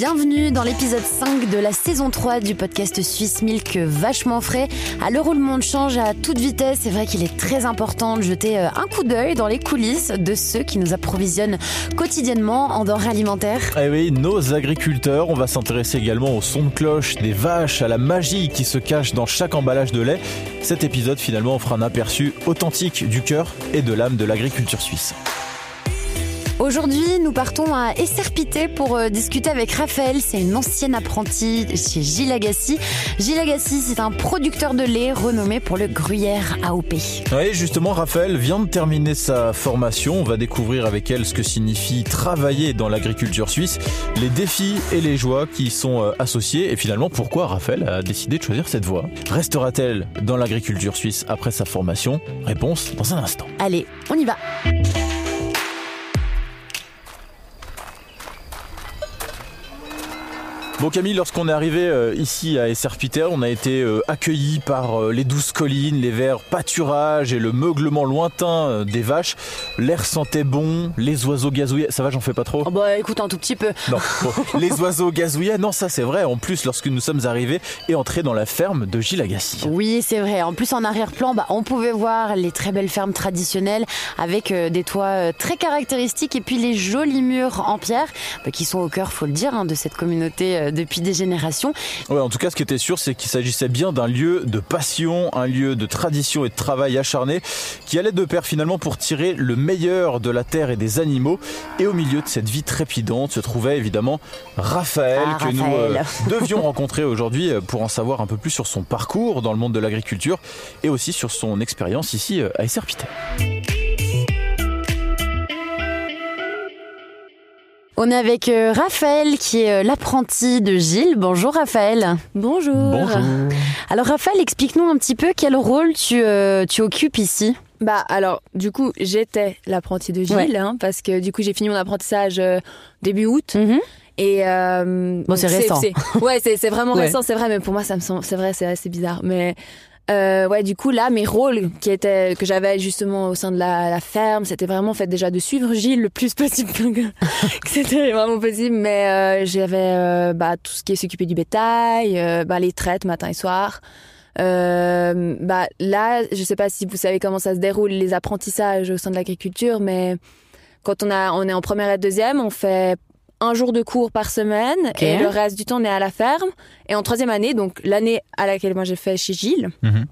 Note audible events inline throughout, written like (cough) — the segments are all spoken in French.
Bienvenue dans l'épisode 5 de la saison 3 du podcast Suisse Milk vachement frais. À l'heure où le monde change à toute vitesse, c'est vrai qu'il est très important de jeter euh, un coup d'œil dans les coulisses de ceux qui nous approvisionnent quotidiennement en denrées alimentaires. Eh oui, nos agriculteurs, on va s'intéresser également au son de cloche des vaches, à la magie qui se cache dans chaque emballage de lait. Cet épisode finalement offre un aperçu authentique du cœur et de l'âme de l'agriculture suisse. Aujourd'hui, nous partons à Esserpité pour euh, discuter avec Raphaël. C'est une ancienne apprentie chez Gilles Agassi. Gilles Agassi, c'est un producteur de lait renommé pour le gruyère AOP. Oui, justement, Raphaël vient de terminer sa formation. On va découvrir avec elle ce que signifie travailler dans l'agriculture suisse, les défis et les joies qui y sont euh, associés et finalement pourquoi Raphaël a décidé de choisir cette voie? Restera-t-elle dans l'agriculture suisse après sa formation? Réponse dans un instant. Allez, on y va. Bon Camille, lorsqu'on est arrivé euh, ici à Esserpiter, on a été euh, accueillis par euh, les douces collines, les verts pâturages et le meuglement lointain des vaches. L'air sentait bon, les oiseaux gazouillaient. Ça va, j'en fais pas trop? Oh bah écoute un tout petit peu. Non, bon, (laughs) les oiseaux gazouillaient. Non, ça c'est vrai. En plus, lorsque nous sommes arrivés et entrés dans la ferme de Gilles Agassi. Oui, c'est vrai. En plus, en arrière-plan, bah, on pouvait voir les très belles fermes traditionnelles avec des toits très caractéristiques et puis les jolis murs en pierre bah, qui sont au cœur, faut le dire, hein, de cette communauté depuis des générations. Ouais, en tout cas, ce qui était sûr, c'est qu'il s'agissait bien d'un lieu de passion, un lieu de tradition et de travail acharné qui allait de pair finalement pour tirer le meilleur de la terre et des animaux. Et au milieu de cette vie trépidante se trouvait évidemment Raphaël Ah, que Raphaël. nous euh, (laughs) devions rencontrer aujourd'hui euh, pour en savoir un peu plus sur son parcours dans le monde de l'agriculture et aussi sur son expérience ici euh, à Esserpité. On est avec euh, Raphaël qui est euh, l'apprenti de Gilles. Bonjour Raphaël. Bonjour. Bonjour. Alors Raphaël, explique-nous un petit peu quel rôle tu, euh, tu occupes ici. Bah alors, du coup, j'étais l'apprenti de Gilles, Ouais. hein, parce que du coup, j'ai fini mon apprentissage euh, début août. Mhm. Et euh, Bon, c'est récent. ouais, c'est c'est vraiment (laughs) Ouais. récent, c'est vrai, mais pour moi, ça me semble, c'est vrai, c'est assez bizarre. Mais euh, ouais, du coup, là, mes rôles qui étaient que j'avais justement au sein de la, la ferme, c'était vraiment en fait déjà de suivre Gilles le plus (laughs) possible que c'était vraiment possible. Mais euh, j'avais euh, bah, tout ce qui est s'occuper du bétail, euh, bah, les traites matin et soir. Euh, bah là, je sais pas si vous savez comment ça se déroule les apprentissages au sein de l'agriculture, mais quand on a, on est en première et deuxième, on fait un jour de cours par semaine et le reste du temps on est à la ferme. Et en troisième année, donc l'année à laquelle moi j'ai fait chez Gilles, Mhm.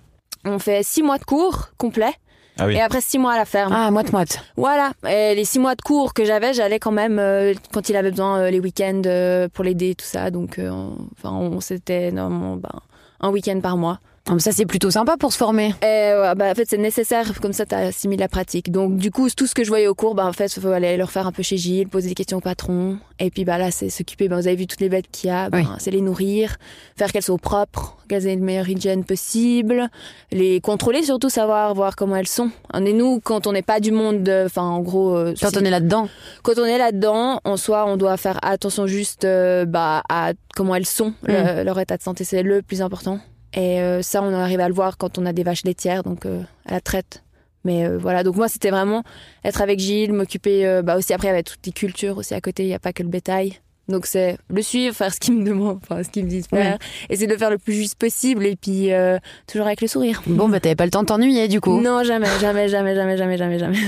on fait six mois de cours complets Ah oui. et après six mois à la ferme. Ah, moite-moite. Voilà. Et les six mois de cours que j'avais, j'allais quand même euh, quand il avait besoin euh, les week-ends euh, pour l'aider tout ça. Donc, euh, on- enfin, on, c'était normalement ben, un week-end par mois. Ah, Ça c'est plutôt sympa pour se former. Et ouais, bah, en fait, c'est nécessaire, comme ça, tu assimiles la pratique. Donc, du coup, tout ce que je voyais au cours, bah, en fait, il faut aller le refaire un peu chez Gilles, poser des questions au patron. Et puis, bah, là, c'est s'occuper. Bah, vous avez vu toutes les bêtes qu'il y a, bah, Oui. c'est les nourrir, faire qu'elles soient propres, qu'elles aient le meilleure hygiène possible, les contrôler, surtout savoir, voir comment elles sont. Et nous, quand on n'est pas du monde, de- enfin, en gros, euh, Quand on est là-dedans. quand on est là-dedans, en soi, on doit faire attention juste euh, bah, à comment elles sont. Le- leur état de santé, c'est le plus important. Et euh, ça, on arrive à le voir quand on a des vaches laitières, donc euh, à la traite. Mais euh, voilà, donc moi, c'était vraiment être avec Gilles, m'occuper euh, bah, aussi après avec toutes les cultures aussi à côté, il n'y a pas que le bétail. Donc c'est le suivre, faire ce qu'il me demande, enfin ce qu'il me dit de faire, essayer de le faire le plus juste possible et puis euh, toujours avec le sourire. Bon, bah t'avais pas le temps de t'ennuyer du coup. Non, jamais, jamais, jamais, jamais, jamais, jamais, jamais.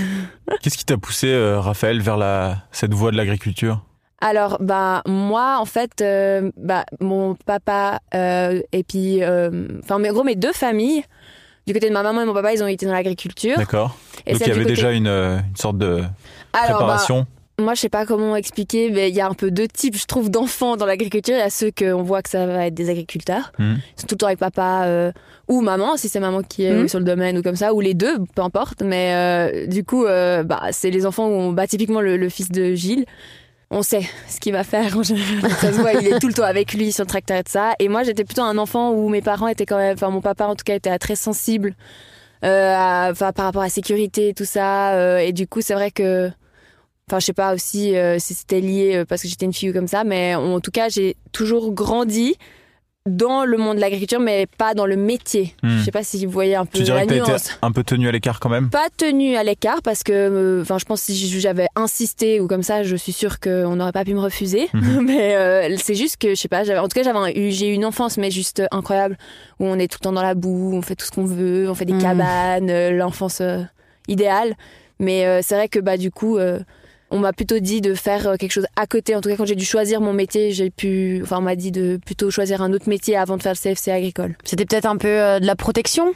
Qu'est-ce qui t'a poussé, euh, Raphaël, vers la, cette voie de l'agriculture? Alors, bah, moi, en fait, euh, bah, mon papa, euh, et puis, euh, enfin, mais en gros, mes deux familles, du côté de ma maman et mon papa, ils ont été dans l'agriculture. D'accord. Et Donc il y avait côté- déjà une, euh, une sorte de Alors, bah, préparation. moi, je sais pas comment expliquer, mais il y a un peu deux types, je trouve, d'enfants dans l'agriculture. Il y a ceux qu'on voit que ça va être des agriculteurs. Mhm. Ils sont tout le temps avec papa euh, ou maman, si c'est maman qui est Mhm. sur le domaine ou comme ça, ou les deux, peu importe. Mais euh, du coup, euh, bah, c'est les enfants où on, bah, typiquement le, le fils de Gilles. On sait ce qu'il va faire il est tout le temps avec lui sur le tracteur et tout ça. Et moi, j'étais plutôt un enfant où mes parents étaient quand même, enfin mon papa en tout cas était très sensible euh, enfin, par rapport à la sécurité et tout ça. euh, et du coup, c'est vrai que Enfin, je sais pas aussi euh, si c'était lié euh, parce que j'étais une fille comme ça, mais en tout cas, j'ai toujours grandi dans le monde de l'agriculture, mais pas dans le métier. Hmm. Je sais pas si vous voyez un peu Tu dirais la que t'as été nuance. un peu tenu à l'écart quand même Pas tenu à l'écart parce que, euh, enfin, je pense que si j'avais insisté ou comme ça, je suis sûre qu'on n'aurait pas pu me refuser. Mhm. (laughs) mais euh, c'est juste que, je sais pas, en tout cas, j'avais eu, j'ai eu une enfance, mais juste incroyable, où on est tout le temps dans la boue, on fait tout ce qu'on veut, on fait des Mhm. cabanes, euh, l'enfance euh, idéale. Mais c'est vrai que, bah, du coup, on m'a plutôt dit de faire euh, quelque chose à côté. En tout cas, quand j'ai dû choisir mon métier, j'ai pu, enfin, on m'a dit de plutôt choisir un autre métier avant de faire le CFC agricole. C'était peut-être un peu euh, de la protection?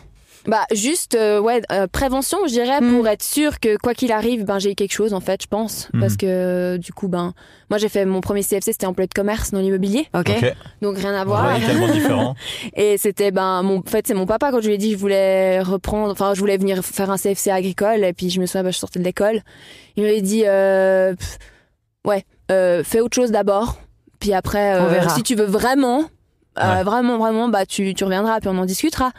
Bah juste euh, ouais euh, prévention je dirais Mm. pour être sûr que quoi qu'il arrive ben j'ai eu quelque chose en fait je pense Mhm. parce que euh, du coup ben moi j'ai fait mon premier CFC c'était employé de commerce dans l'immobilier Ok. Ok. donc rien à voir Radicalement (laughs) différent. et c'était ben mon en fait c'est mon papa quand je lui ai dit que je voulais reprendre enfin je voulais venir faire un CFC agricole et puis je me souviens ben, je sortais de l'école il m'avait dit euh, pff, ouais euh, fais autre chose d'abord puis après On euh, verra. si tu veux vraiment euh, Ouais. vraiment vraiment bah tu tu reviendras puis on en discutera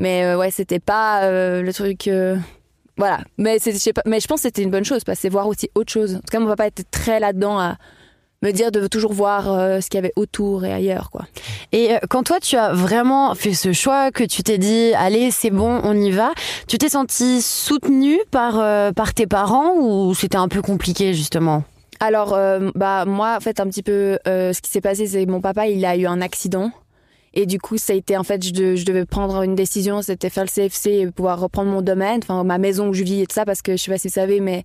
mais euh, ouais c'était pas euh, le truc euh, voilà. Mais je sais pas mais je pense que c'était une bonne chose parce que c'est voir aussi autre chose. En tout cas mon papa était très là dedans à me dire de toujours voir euh, ce qu'il y avait autour et ailleurs quoi. Et quand toi, tu as vraiment fait ce choix, que tu t'es dit, allez, c'est bon, on y va, tu t'es senti soutenue par, euh, par tes parents ou c'était un peu compliqué, justement? Alors, euh, bah moi, en fait, un petit peu, ce qui s'est passé, c'est que mon papa, il a eu un accident. Et du coup, ça a été, en fait, je, de- je devais prendre une décision, c'était faire le CFC et pouvoir reprendre mon domaine, enfin, ma maison où je vis et tout ça, parce que je sais pas si vous savez, mais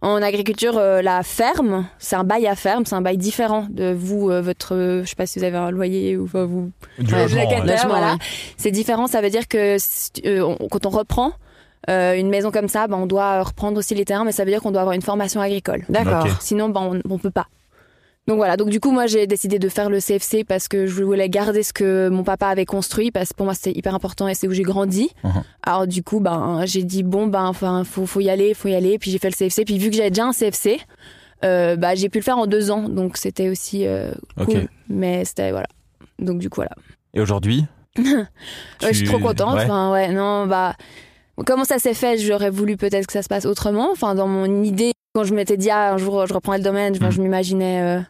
en agriculture, euh, la ferme, c'est un bail à ferme, c'est un bail différent de vous, euh, votre, euh, je sais pas si vous avez un loyer ou enfin, vous, Du Ouais, logement, locataire, ouais. Logement, voilà. ouais. C'est différent, ça veut dire que euh, on- quand on reprend euh, une maison comme ça, bah, on doit reprendre aussi les terrains, mais ça veut dire qu'on doit avoir une formation agricole. D'accord. Sinon, bah, on, on peut pas. Donc voilà, donc du coup moi j'ai décidé de faire le CFC parce que je voulais garder ce que mon papa avait construit parce que pour moi c'était hyper important et c'est où j'ai grandi. Mhm. Alors du coup ben j'ai dit bon ben enfin faut faut y aller, faut y aller puis j'ai fait le CFC puis vu que j'avais déjà un CFC euh, bah j'ai pu le faire en deux ans donc c'était aussi euh, cool mais c'était voilà donc du coup voilà. Et aujourd'hui? (laughs) Ouais, je suis trop contente. ouais. Enfin, ouais, non, bah, comment ça s'est fait? J'aurais voulu peut-être que ça se passe autrement. Enfin, dans mon idée, quand je m'étais dit, ah, un jour, je reprends le domaine, enfin, Mm. je m'imaginais euh,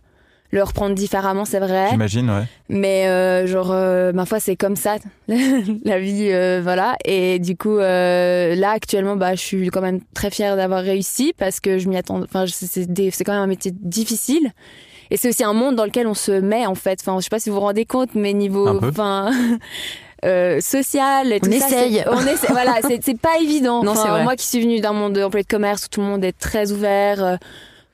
le reprendre différemment, c'est vrai. J'imagine, ouais. Mais, euh, genre, euh, ma foi, c'est comme ça, (laughs) la vie, euh, voilà. Et du coup, euh, là, actuellement, bah, je suis quand même très fière d'avoir réussi parce que je m'y attends. Enfin, c'est- c'est des- c'est quand même un métier difficile. Et c'est aussi un monde dans lequel on se met, en fait. Enfin, je sais pas si vous vous rendez compte, mais niveau, enfin, (laughs) euh, social On tout essaye. On essaie. (laughs) voilà, c'est pas évident. Non, Enfin, c'est vrai. Moi qui suis venue d'un monde employé de commerce où tout le monde est très ouvert. euh,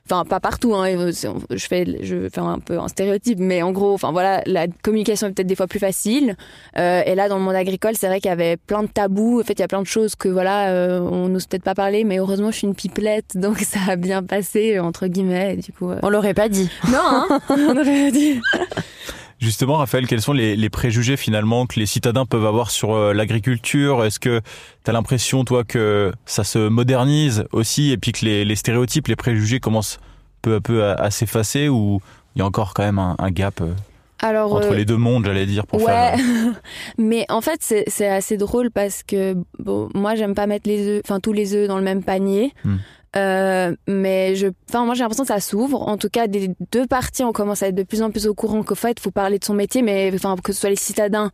Enfin, pas partout, hein, c'est- je fais, je fais un peu un stéréotype, mais en gros, enfin voilà, la communication est peut-être des fois plus facile. Euh, et là, dans le monde agricole, c'est vrai qu'il y avait plein de tabous. En fait, il y a plein de choses que voilà, euh, on n'ose peut-être pas parler, mais heureusement, je suis une pipelette, (laughs) donc ça a bien passé entre guillemets. Et du coup, euh, On l'aurait pas dit. non, hein, on aurait dit. (laughs) Justement, Raphaël, quels sont les, les préjugés finalement que les citadins peuvent avoir sur euh, l'agriculture? Est-ce que tu as l'impression, toi, que ça se modernise aussi et puis que les, les stéréotypes, les préjugés commencent peu à peu à, à s'effacer ou il y a encore quand même un, un gap euh, Alors, entre euh, les deux mondes, j'allais dire, pour ouais, faire... (laughs) mais en fait c'est assez drôle parce que bon, moi j'aime pas mettre les œufs, enfin tous les œufs dans le même panier. Hmm. Euh, mais je, enfin moi j'ai l'impression que ça s'ouvre. En tout cas, des deux parties, on commence à être de plus en plus au courant qu'au fait, faut parler de son métier, mais enfin que ce soit les citadins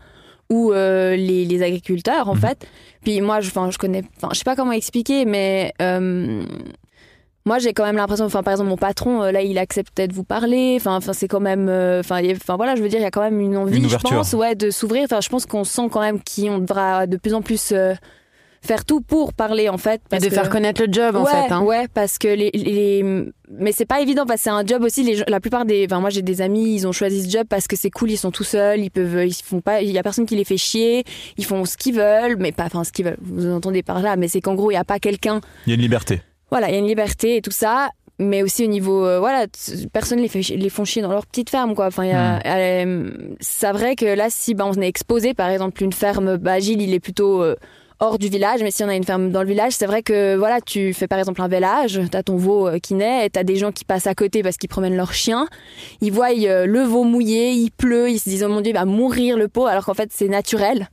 ou euh, les, les agriculteurs en Mhm. fait. Puis moi, je, enfin je connais, enfin je sais pas comment expliquer, mais euh, moi, j'ai quand même l'impression, enfin, par exemple, mon patron, là, il acceptait de vous parler. Enfin, enfin, c'est quand même, enfin, voilà, je veux dire, il y a quand même une envie, Une je pense, ouais, de s'ouvrir. Enfin, je pense qu'on sent quand même qu'on devra de plus en plus faire tout pour parler, en fait. Et de que- faire connaître le job, en fait. hein. ouais, parce que les, les, mais c'est pas évident parce que c'est un job aussi. Les, gens- la plupart des, enfin, moi, j'ai des amis, ils ont choisi ce job parce que c'est cool, ils sont tout seuls, ils peuvent, ils font pas, il y a personne qui les fait chier, ils font ce qu'ils veulent, mais pas, enfin, ce qu'ils veulent. Vous entendez par là, mais c'est qu'en gros, il y a pas quelqu'un Il y a une liberté. voilà, il y a une liberté et tout ça, mais aussi au niveau, euh, voilà, personne les fait, les font chier dans leur petite ferme, quoi. Enfin, il y a, euh, c'est vrai que là, si bah, on est exposé, par exemple, une ferme, bah, Gilles, il est plutôt euh, hors du village, mais si on a une ferme dans le village, c'est vrai que voilà, tu fais par exemple un village, t'as ton veau euh, qui naît, t'as des gens qui passent à côté parce qu'ils promènent leur chien, ils voient euh, le veau mouillé, il pleut, ils se disent oh mon dieu, il va mourir le pot, alors qu'en fait c'est naturel.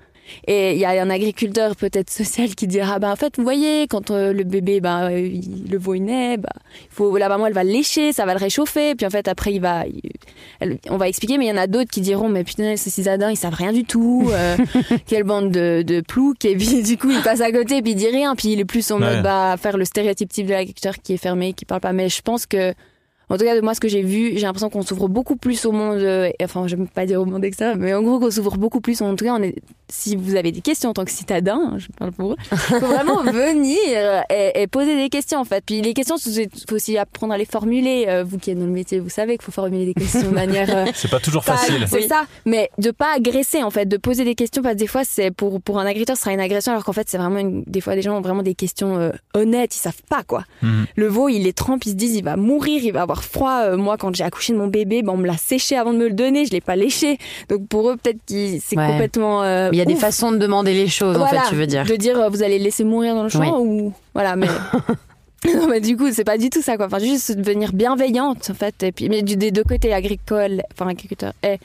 Et il y a un agriculteur peut-être social qui dira, bah en fait, vous voyez, quand euh, le bébé, bah, euh, il- le veau il naît, bah, il faut, la maman elle va le lécher, ça va le réchauffer, puis en fait après il va, il- elle- on va expliquer, mais il y en a d'autres qui diront, mais putain, ces cisadins, ils savent rien du tout, euh, (laughs) quelle bande de, de ploucs, et puis du coup il passe à côté, puis il dit rien, puis il est plus en Ouais. mode, bah, faire le stéréotype type de l'agriculteur qui est fermé, qui parle pas. Mais je pense que en tout cas, de moi, ce que j'ai vu, j'ai l'impression qu'on s'ouvre beaucoup plus au monde, euh, enfin, je ne vais pas dire au monde extérieur, mais en gros, qu'on s'ouvre beaucoup plus. En tout cas, on est, si vous avez des questions en tant que citadin, je parle pour eux, (laughs) faut vraiment venir et, et poser des questions, en fait. Puis les questions, il faut aussi apprendre à les formuler. Euh, vous qui êtes dans le métier, vous savez qu'il faut formuler des questions de (laughs) manière. euh, C'est pas toujours pas- facile. C'est ça, mais de pas agresser en fait, de poser des questions parce que des fois c'est pour pour un agresseur ce sera une agression alors qu'en fait c'est vraiment une- des fois des gens ont vraiment des questions euh, honnêtes, ils savent pas quoi. Mhm. Le veau il est trempe, ils se disent il va mourir, il va avoir froid. Euh, moi quand j'ai accouché de mon bébé, ben, on me l'a séché avant de me le donner, je l'ai pas léché. Donc pour eux peut-être que c'est Ouais. complètement. euh, Il y a des façons de demander les choses, en fait, tu veux dire. De dire euh, vous allez le laisser mourir dans le champ ou voilà mais. (laughs) Non, mais du coup, c'est pas du tout ça, quoi. Enfin, juste devenir bienveillante, en fait. Et puis, mais du, des deux côtés, agricole, enfin, agriculteur et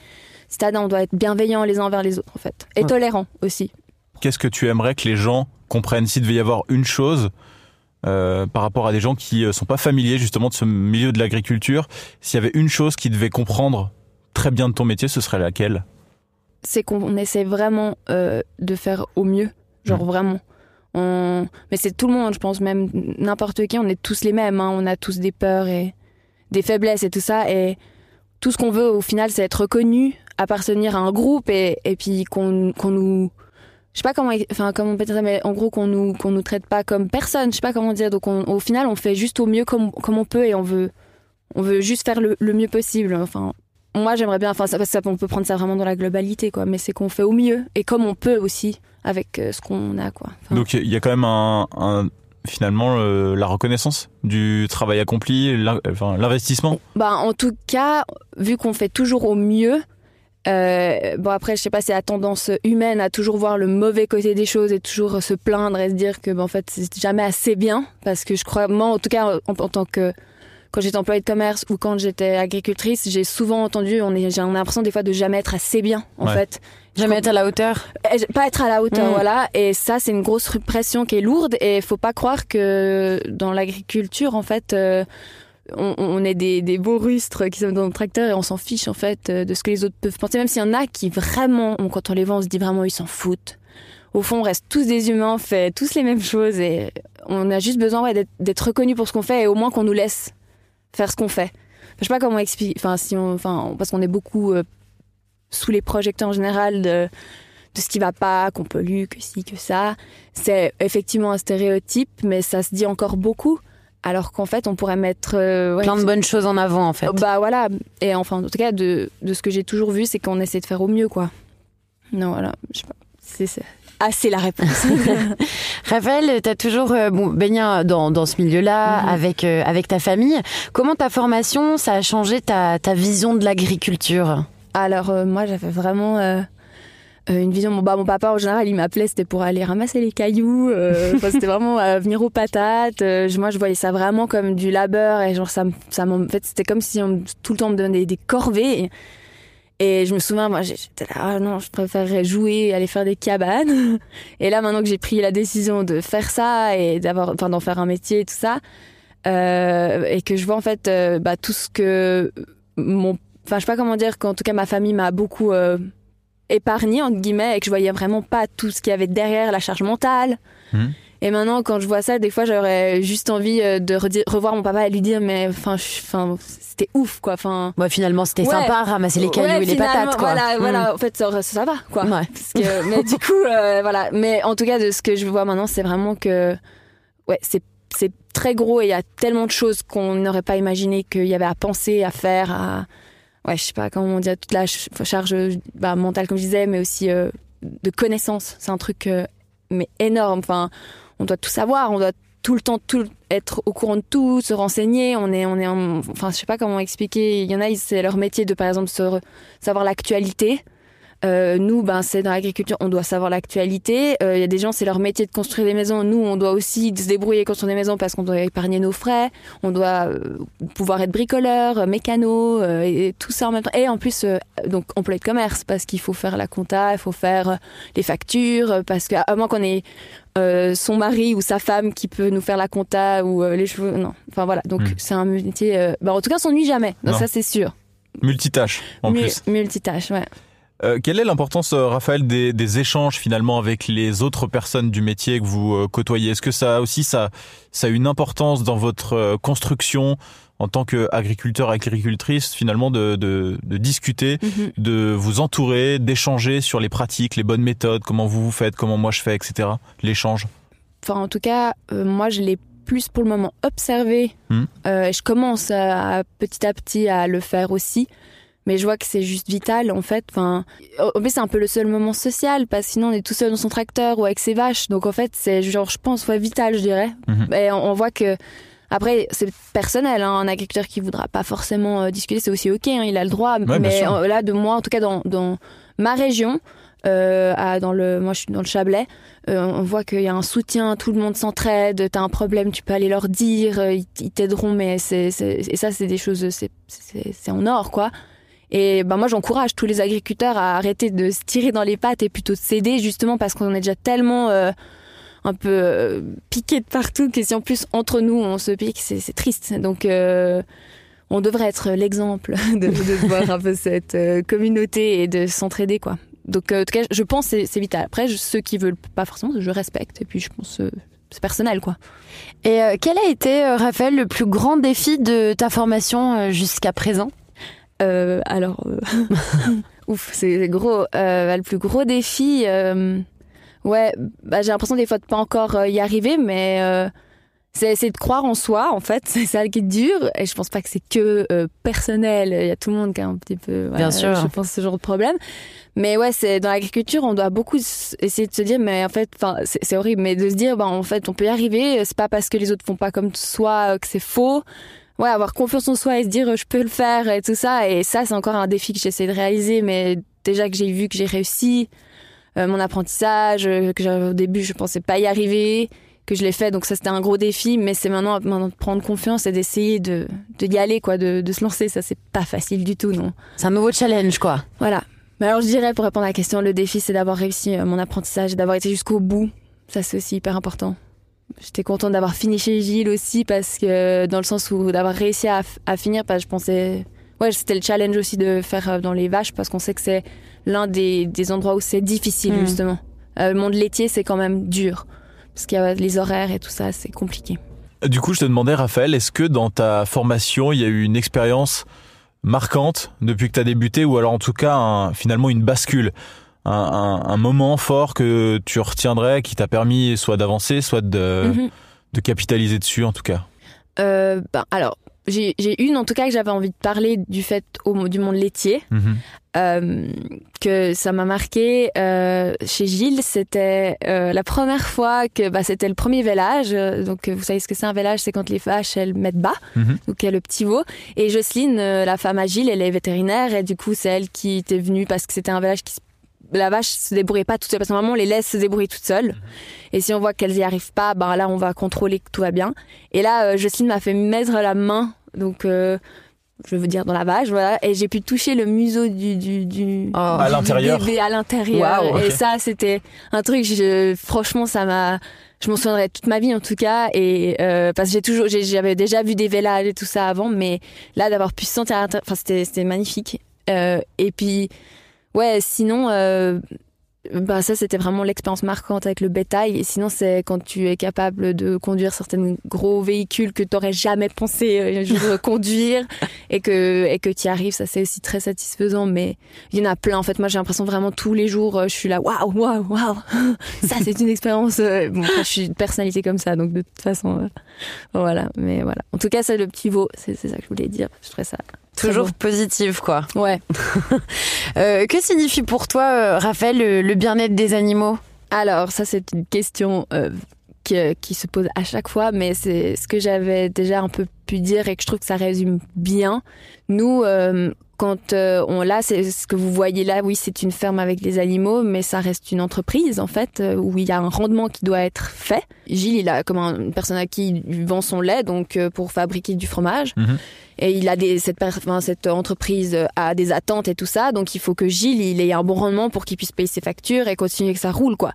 citadin, on doit être bienveillant les uns envers les autres, en fait. Et Ouais. tolérant aussi. Qu'est-ce que tu aimerais que les gens comprennent? S'il devait y avoir une chose euh, par rapport à des gens qui euh, sont pas familiers justement de ce milieu de l'agriculture S'il y avait une chose qu'ils devaient comprendre très bien de ton métier, ce serait laquelle? C'est qu'on essaie vraiment euh, de faire au mieux. Genre Mhm. vraiment. On... Mais c'est tout le monde, je pense, même n'importe qui, on est tous les mêmes. hein. On a tous des peurs et des faiblesses et tout ça. Et tout ce qu'on veut, au final, c'est être reconnu, appartenir à un groupe et, et puis qu'on qu'on nous. Je sais pas comment, enfin, comment on peut dire ça, mais en gros, qu'on nous, qu'on nous traite pas comme personne. Je sais pas comment dire. Donc, on- au final, on fait juste au mieux comme, comme on peut et on veut, on veut juste faire le, le mieux possible. Enfin, moi, j'aimerais bien, enfin, ça, parce peut prendre ça vraiment dans la globalité, quoi. Mais c'est qu'on fait au mieux et comme on peut aussi avec euh, ce qu'on a, quoi. Enfin, Donc il y a quand même un, un- finalement euh, la reconnaissance du travail accompli, l'in- enfin, l'investissement. Bah, en tout cas, vu qu'on fait toujours au mieux, euh, bon après, je sais pas, c'est la tendance humaine à toujours voir le mauvais côté des choses et toujours se plaindre et se dire que, bah, en fait, c'est jamais assez bien. Parce que je crois, moi, en tout cas, en, en tant que quand j'étais employée de commerce ou quand j'étais agricultrice, j'ai souvent entendu, on est, j'ai l'impression des fois de jamais être assez bien, en Ouais. fait. Jamais être à la hauteur. Eh, pas être à la hauteur, Mm. voilà. Et ça, c'est une grosse pression qui est lourde. Et faut pas croire que dans l'agriculture, en fait, euh, on, est des, des beaux rustres qui sont dans le tracteur et on s'en fiche, en fait, euh, de ce que les autres peuvent penser. Même s'il y en a qui vraiment, quand on les voit, on se dit vraiment, ils s'en foutent. Au fond, on reste tous des humains, on fait tous les mêmes choses et on a juste besoin ouais, d'être- reconnus pour ce qu'on fait et au moins qu'on nous laisse faire ce qu'on fait. Je sais pas comment expliquer. Enfin, si on, enfin, parce qu'on est beaucoup euh, sous les projecteurs en général de, de ce qui va pas, qu'on pollue, que ci, que ça. C'est effectivement un stéréotype, mais ça se dit encore beaucoup. Alors qu'en fait, on pourrait mettre euh, ouais, Plein de bonnes choses en avant, en fait. Bah voilà. Et enfin, en tout cas, de, de ce que j'ai toujours vu, c'est qu'on essaie de faire au mieux, quoi. Non, voilà. Je sais pas. C'est c'est assez la réponse. (laughs) Raphaël, tu as toujours euh, bon, baigné dans, dans ce milieu-là Mhm. avec, euh, avec ta famille. Comment ta formation, ça a changé ta, ta vision de l'agriculture? Alors moi j'avais vraiment une vision. Mon, bah, mon papa en général il m'appelait c'était pour aller ramasser les cailloux. euh, c'était vraiment euh, venir aux patates. Euh, moi je voyais ça vraiment comme du labeur et genre ça ça en fait c'était comme si tout le temps on me donnait des corvées. Et, je me souviens, moi, j'étais là, ah non, je préférerais jouer, aller faire des cabanes. (laughs) Et là, maintenant que j'ai pris la décision de faire ça et d'avoir, enfin, d'en faire un métier et tout ça, euh, et que je vois en fait euh, bah, tout ce que mon enfin je sais pas comment dire qu'en tout cas ma famille m'a beaucoup euh, épargné entre guillemets et que je voyais vraiment pas tout ce qu'il y avait derrière la charge mentale Mhm. et maintenant quand je vois ça des fois j'aurais juste envie euh, de revoir mon papa et lui dire mais enfin c'était ouf quoi enfin finalement, c'était Ouais. sympa, ramasser les cailloux Ouais, et les patates, quoi. voilà voilà en fait ça, ça va quoi Ouais. parce que mais du coup euh, voilà mais en tout cas de ce que je vois maintenant c'est vraiment que ouais c'est c'est très gros et il y a tellement de choses qu'on n'aurait pas imaginé qu'il y avait à penser à faire à ouais je sais pas comment on dit toute la ch- charge bah, mentale comme je disais mais aussi euh, de connaissances c'est un truc euh, mais énorme. Enfin on doit tout savoir. On doit tout le temps tout être au courant de tout se renseigner. On est on est en- enfin je sais pas comment expliquer. Il y en a c'est leur métier de par exemple se savoir l'actualité Euh, nous, ben, c'est dans l'agriculture, on doit savoir l'actualité. Euh, Il y a des gens, c'est leur métier de construire des maisons. Nous, on doit aussi se débrouiller construire des maisons parce qu'on doit épargner nos frais. On doit euh, pouvoir être bricoleur, euh, mécano, euh, et tout ça en même temps. Et en plus, euh, donc, employé de commerce parce qu'il faut faire la compta, il faut faire euh, les factures, euh, parce qu'à moins qu'on ait euh, son mari ou sa femme qui peut nous faire la compta ou euh, les cheveux. Non, enfin voilà. Donc, Mm. c'est un métier. euh, ben, en tout cas, on s'ennuie jamais. Donc, ça, c'est sûr. Multitâche, en plus. Multitâche, ouais. Euh, quelle est l'importance, euh, Raphaël, des, des échanges finalement avec les autres personnes du métier que vous euh, côtoyez? Est-ce que ça aussi, ça, ça a une importance dans votre construction en tant qu'agriculteur, agricultrice, finalement, de, de, de discuter, Mhm. de vous entourer, d'échanger sur les pratiques, les bonnes méthodes, comment vous vous faites, comment moi je fais, etc. L'échange? enfin en tout cas, euh, moi je l'ai plus pour le moment observé. Euh, je commence à- petit à petit à le faire aussi. Mais je vois que c'est juste vital en fait. Enfin, en plus c'est un peu le seul moment social parce que sinon on est tout seul dans son tracteur ou avec ses vaches. Donc en fait c'est genre je pense ouais, vital je dirais. Mhm. Et on, on voit que après c'est personnel. Hein, un agriculteur qui voudra pas forcément euh, discuter c'est aussi ok. hein, il a le droit. mais euh, là de moi en tout cas dans, dans ma région, euh, à- dans le moi je suis dans le Chablais. Euh, on voit qu'il y a un soutien, tout le monde s'entraide. T'as un problème, tu peux aller leur dire, euh, ils ils t'aideront, mais c'est et ça c'est des choses, c'est en or quoi. Et ben moi j'encourage tous les agriculteurs à arrêter de se tirer dans les pattes et plutôt de s'aider justement parce qu'on est déjà tellement euh, un peu euh, piqué de partout que si en plus entre nous on se pique, c'est triste. Donc euh, on devrait être l'exemple (laughs) de, voir un peu cette euh, communauté et de s'entraider quoi. Donc en tout cas je pense que c'est- vital. Après ceux qui veulent pas forcément, je respecte et puis je pense c'est personnel quoi. Et quel a été, Raphaël, le plus grand défi de ta formation jusqu'à présent? Euh, alors, euh, (laughs) ouf, c'est gros. Euh, le plus gros défi, ouais, bah, j'ai l'impression des fois de pas encore y arriver, mais c'est de croire en soi, en fait. (laughs) C'est ça qui est dur. Et je pense pas que c'est que personnel. Il y a tout le monde qui a un petit peu, voilà, Bien sûr. je pense, ce genre de problème. Mais ouais, c'est dans l'agriculture, on doit beaucoup essayer de se dire, mais en fait, enfin, c'est horrible, mais de se dire, bah, en fait, on peut y arriver. C'est pas parce que les autres font pas comme soi que c'est faux ouais, avoir confiance en soi et se dire euh, je peux le faire et tout ça. Et ça, c'est encore un défi que j'essaie de réaliser, mais déjà que j'ai vu que j'ai réussi, euh, mon apprentissage, euh, que au début je pensais pas y arriver, que je l'ai fait, donc ça c'était un gros défi, mais c'est maintenant, maintenant de prendre confiance et d'essayer de, de y aller, quoi, de, de se lancer. Ça, c'est pas facile du tout, non. C'est un nouveau challenge, quoi. Voilà. Mais alors je dirais, pour répondre à la question, le défi c'est d'avoir réussi mon apprentissage et d'avoir été jusqu'au bout. Ça, c'est aussi hyper important. J'étais contente d'avoir fini chez Gilles aussi parce que dans le sens où d'avoir réussi à, à finir parce que je pensais ouais c'était le challenge aussi de faire euh, dans les vaches parce qu'on sait que c'est l'un des, des endroits où c'est difficile Mm. justement. Euh, le monde laitier c'est quand même dur parce qu'il y a les horaires et tout ça c'est compliqué. Du coup, je te demandais, Raphaël, est-ce que dans ta formation, il y a eu une expérience marquante depuis que tu as débuté, ou alors en tout cas, un- finalement, une bascule? Un, un- un moment fort que tu retiendrais, qui t'a permis soit d'avancer, soit de, Mhm. de capitaliser dessus, en tout cas Euh, ben, alors j'ai une en tout cas que j'avais envie de parler du fait au, du monde laitier. Mhm. euh, que ça m'a marqué euh, chez Gilles. C'était euh, la première fois que bah, c'était le premier vélage. Donc vous savez ce que c'est un vélage, c'est quand les vaches elles mettent bas, Mhm. donc il y a le petit veau. Et Jocelyne, la femme à Gilles, elle est vétérinaire et du coup c'est elle qui était venue parce que c'était un vélage qui se la vache se débrouillait pas toute seule parce que normalement on les laisse se débrouiller toutes seules. Et si on voit qu'elles y arrivent pas ben là on va contrôler que tout va bien. Et là euh, Jocelyne m'a fait mettre la main donc euh, je veux dire dans la vache voilà. Et j'ai pu toucher le museau du du, du Oh. À l'intérieur. à et ça c'était un truc je, franchement ça m'a je m'en souviendrai toute ma vie en tout cas. Et euh, parce que j'ai toujours j'ai- j'avais déjà vu des vélages et tout ça avant mais là d'avoir pu se sentir à l'intérieur enfin c'était c'était magnifique. Euh, et puis ouais sinon euh, bah ça c'était vraiment l'expérience marquante avec le bétail. Et sinon c'est quand tu es capable de conduire certains gros véhicules que tu n'aurais jamais pensé euh, un jour conduire (laughs) et que et que tu y arrives ça c'est aussi très satisfaisant. Mais il y en a plein. En fait moi j'ai l'impression vraiment tous les jours euh, je suis là waouh waouh waouh. (laughs) Ça c'est une expérience euh, bon après, je suis une personnalité comme ça donc de toute façon euh, voilà. Mais voilà. En tout cas c'est le petit veau c'est ça que je voulais dire. Je trouvais ça Toujours positif, quoi. ouais (laughs) Euh, que signifie pour toi, euh, Raphaël, le, le bien-être des animaux? Alors, ça, c'est une question euh, qui, qui se pose à chaque fois, mais c'est ce que j'avais déjà un peu pu dire et que je trouve que ça résume bien. Nous, euh, quand euh, on là, c'est ce que vous voyez là, oui, c'est une ferme avec des animaux, mais ça reste une entreprise en fait euh, où il y a un rendement qui doit être fait. Gilles, il a comme un- une personne à qui il vend son lait, donc euh, pour fabriquer du fromage, Mhm. et il a des cette per- enfin, cette entreprise a des attentes et tout ça, donc il faut que Gilles il ait un bon rendement pour qu'il puisse payer ses factures et continuer que ça roule quoi.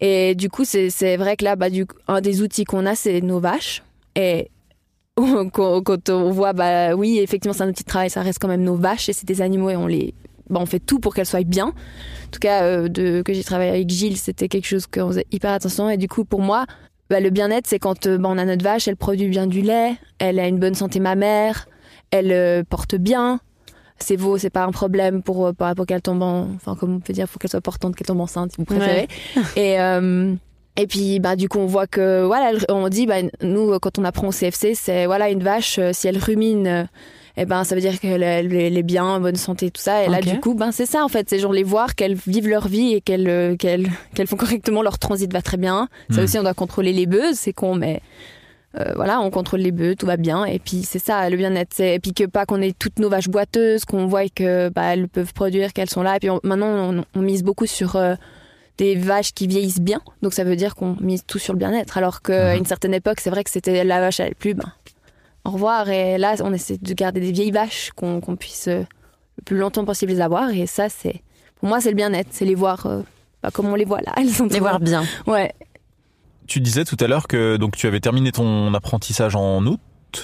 Et du coup, c'est c'est vrai que là, bah du un des outils qu'on a, c'est nos vaches et (laughs) quand, on voit, bah oui, effectivement, c'est un outil de travail, ça reste quand même nos vaches et c'est des animaux et on les, bah, on fait tout pour qu'elles soient bien. En tout cas, euh, de, que j'ai travaillé avec Gilles, c'était quelque chose qu'on faisait hyper attention et du coup, pour moi, bah, le bien-être, c'est quand euh, bah, on a notre vache, elle produit bien du lait, elle a une bonne santé mammaire, elle euh, porte bien. C'est beau, c'est pas un problème pour, pour, pour qu'elle tombe en, enfin, comme on peut dire, pour qu'elle soit portante, qu'elle tombe enceinte, si vous préférez. Et, euh, et puis, bah, du coup, on voit que, voilà, on dit, bah, nous, quand on apprend au CFC, c'est, voilà, une vache, euh, si elle rumine, euh, eh ben, ça veut dire qu'elle elle- est bien, en bonne santé, tout ça. Et là, du coup, ben, c'est ça, en fait. C'est genre les voir, qu'elles vivent leur vie et qu'elles, euh, qu'elles, qu'elles font correctement leur transit va très bien. Ça Mhm. aussi, on doit contrôler les bœufs, c'est con, mais, euh, voilà, on contrôle les bœufs, tout va bien. Et puis, c'est ça, le bien-être. Et puis que pas qu'on ait toutes nos vaches boiteuses, qu'on voit que, bah, elles peuvent produire, qu'elles sont là. Et puis, on- maintenant, on, on mise beaucoup sur, euh, des vaches qui vieillissent bien. Donc ça veut dire qu'on mise tout sur le bien-être. Alors qu'à Mhm. une certaine époque, c'est vrai que c'était la vache, elle est plus, ben, au revoir. Et là, on essaie de garder des vieilles vaches qu'on puisse euh, le plus longtemps possible les avoir. Et ça, c'est, pour moi, c'est le bien-être. C'est les voir euh, bah, comme on les voit là. (laughs) Elles sont Les trop- voir bien. Ouais, Tu disais tout à l'heure que donc tu avais terminé ton apprentissage en août.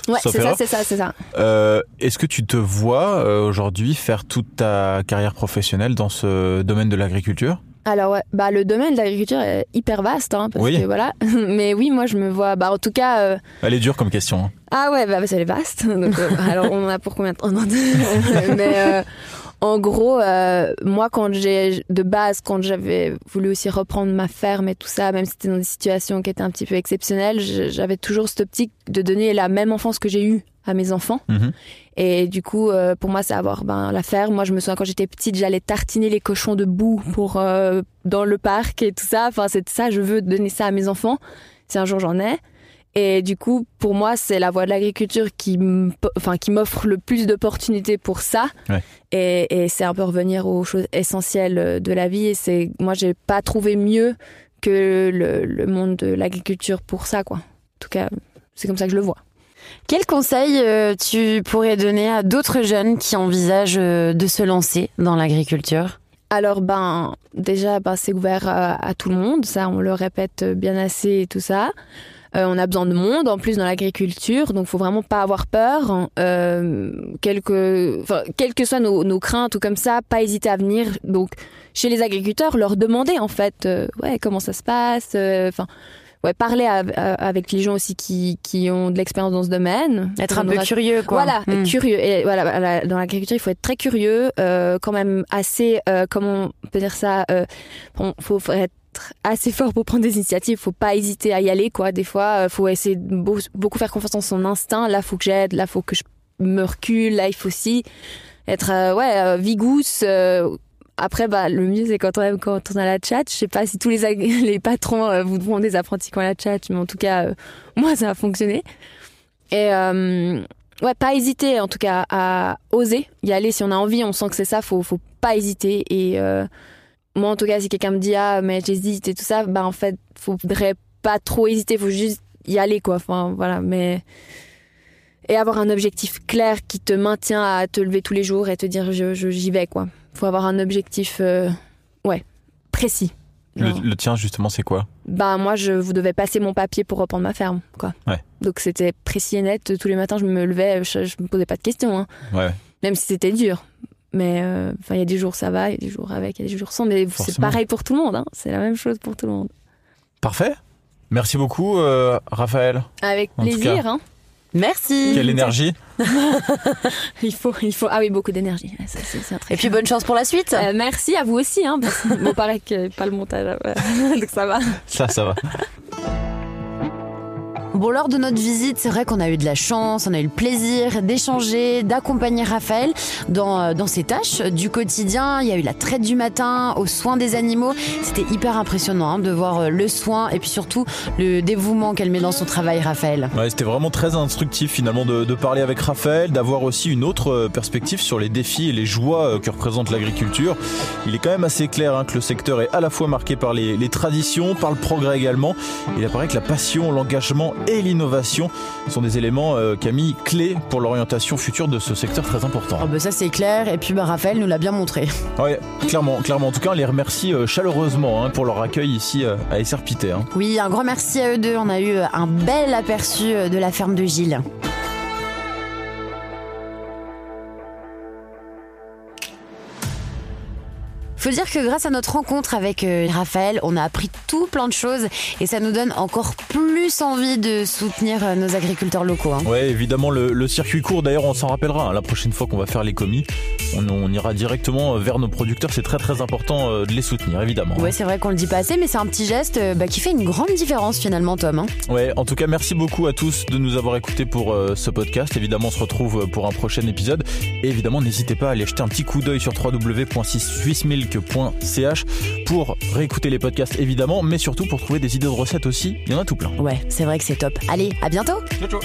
ouais c'est ça, c'est ça, c'est ça. Euh, Est-ce que tu te vois euh, aujourd'hui faire toute ta carrière professionnelle dans ce domaine de l'agriculture? Alors ouais, bah le domaine de l'agriculture est hyper vaste, hein, parce Oui. que voilà. (laughs) Mais oui, moi je me vois, bah en tout cas, euh, Elle est dure comme question. hein. Ah ouais, bah, c'est vaste. Donc, euh, alors on en a pour combien de temps? (laughs) Mais euh, en gros, euh, moi quand j'ai de base, quand j'avais voulu aussi reprendre ma ferme et tout ça, même si c'était dans des situations qui étaient un petit peu exceptionnelles, j'avais toujours cette optique de donner la même enfance que j'ai eue à mes enfants. Mhm. Et du coup, euh, pour moi, c'est avoir ben, la ferme. Moi, je me souviens quand j'étais petite, j'allais tartiner les cochons de boue pour euh, dans le parc et tout ça. Enfin, c'est ça. Je veux donner ça à mes enfants. Si un jour j'en ai. Et du coup, pour moi, c'est la voie de l'agriculture qui, enfin, qui m'offre le plus d'opportunités pour ça. Ouais. Et, et c'est un peu revenir aux choses essentielles euh, de la vie. Et c'est, moi, j'ai pas trouvé mieux que le, le monde de l'agriculture pour ça, quoi. En tout cas, c'est comme ça que je le vois. Quel conseil euh, tu pourrais donner à d'autres jeunes qui envisagent euh, de se lancer dans l'agriculture? Alors ben déjà ben, c'est ouvert à, à tout le monde, ça on le répète bien assez et tout ça. Euh, on a besoin de monde en plus dans l'agriculture, donc faut vraiment pas avoir peur. Euh, quel que, enfin, quelles que soient nos, nos craintes ou comme ça, pas hésiter à venir. Donc chez les agriculteurs, leur demander en fait, euh, ouais comment ça se passe. euh, Enfin ouais parler à- à- avec les gens aussi qui, qui ont de l'expérience dans ce domaine. Être un peu curieux, quoi. voilà, Hmm. curieux. Et voilà, dans l'agriculture, il faut être très curieux, euh, quand même assez, euh, comment on peut dire ça, euh, bon, faut, faut être assez fort pour prendre des initiatives. Faut pas hésiter à y aller, quoi. Des fois, euh, faut essayer de beau- beaucoup faire confiance en son instinct. Là, faut que j'aide. Là, faut que je me recule. Là, il faut aussi être, euh, ouais, euh, vigousse. euh, après, bah, le mieux, c'est quand on, quand on a la chat. Je sais pas si tous les, (laughs) les patrons vous font des apprentis qui ont la chat, mais en tout cas, (laughs) moi, ça a fonctionné. Et, ouais, pas hésiter, en tout cas, à oser y aller. Si on a envie, on sent que c'est ça, faut, faut pas hésiter. Et moi, en tout cas, si quelqu'un me dit, ah, mais j'hésite et tout ça, bah, en fait, faudrait pas trop hésiter, faut juste y aller, quoi. Enfin, voilà, mais. Et avoir un objectif clair qui te maintient à te lever tous les jours et te dire, je, j'y vais, quoi. Faut avoir un objectif, euh, ouais, précis. Le tien justement c'est quoi? Bah moi je vous devais passer mon papier pour reprendre ma ferme quoi. Ouais. Donc c'était précis et net. Tous les matins je me levais, je, je me posais pas de questions, hein. Ouais. même si c'était dur. Mais euh, enfin il y a des jours ça va, il y a des jours avec, il y a des jours sans. Mais c'est pareil pour tout le monde. Hein. C'est la même chose pour tout le monde. Parfait. Merci beaucoup euh, Raphaël. Avec En plaisir. Hein. Merci. Quelle énergie. (laughs) Il faut, il faut. Ah oui beaucoup d'énergie. Et puis bonne chance pour la suite. Euh, merci à vous aussi. Hein, parce que bon (laughs) paraît que pas le montage. (laughs) Donc ça va. Ça ça va. Bon, lors de notre visite, c'est vrai qu'on a eu de la chance, on a eu le plaisir d'échanger, d'accompagner Raphaël dans, euh, ses tâches du quotidien. Il y a eu la traite du matin, aux soins des animaux. C'était hyper impressionnant hein, de voir euh, le soin et puis surtout le dévouement qu'elle met dans son travail, Raphaël. C'était vraiment très instructif finalement de, parler avec Raphaël, d'avoir aussi une autre euh, perspective sur les défis et les joies que représente l'agriculture. Il est quand même assez clair hein, que le secteur est à la fois marqué par les traditions, par le progrès également. Il apparaît que la passion, l'engagement et l'innovation sont des éléments, euh, Camille, clés pour l'orientation future de ce secteur très important. Oh bah ça c'est clair, et puis bah, Raphaël nous l'a bien montré. Oui, clairement, clairement. En tout cas, on les remercie euh, chaleureusement hein, pour leur accueil ici euh, à Esserpité. Hein. Oui, un grand merci à eux deux. On a eu un bel aperçu de la ferme de Gilles. Faut dire que grâce à notre rencontre avec euh, Raphaël, on a appris tout plein de choses et ça nous donne encore plus envie de soutenir euh, nos agriculteurs locaux. Hein. Ouais, évidemment, le, le circuit court, d'ailleurs, on s'en rappellera. hein, la prochaine fois qu'on va faire les commis, on, on ira directement vers nos producteurs. C'est très très important euh, de les soutenir, évidemment. Ouais, c'est vrai qu'on le dit pas assez, mais c'est un petit geste euh, bah, qui fait une grande différence finalement, Tom. hein. Ouais, en tout cas, merci beaucoup à tous de nous avoir écoutés pour euh, ce podcast. Évidemment, on se retrouve pour un prochain épisode. Et évidemment, n'hésitez pas à aller jeter un petit coup d'œil sur www.swissmilk.ch pour réécouter les podcasts, évidemment, mais surtout pour trouver des idées de recettes aussi. Il y en a tout plein. Ouais, c'est vrai que c'est top. Allez, à bientôt Ciao, ciao